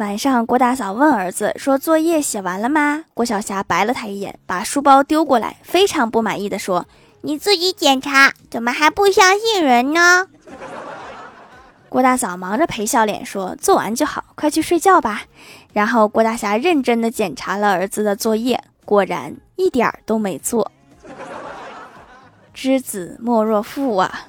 晚上，郭大嫂问儿子说：“作业写完了吗？”郭晓霞白了他一眼，把书包丢过来，非常不满意的说：“你自己检查，怎么还不相信人呢？”郭大嫂忙着陪笑脸说：“做完就好，快去睡觉吧。”然后郭大侠认真的检查了儿子的作业，果然一点儿都没做。知子莫若父啊！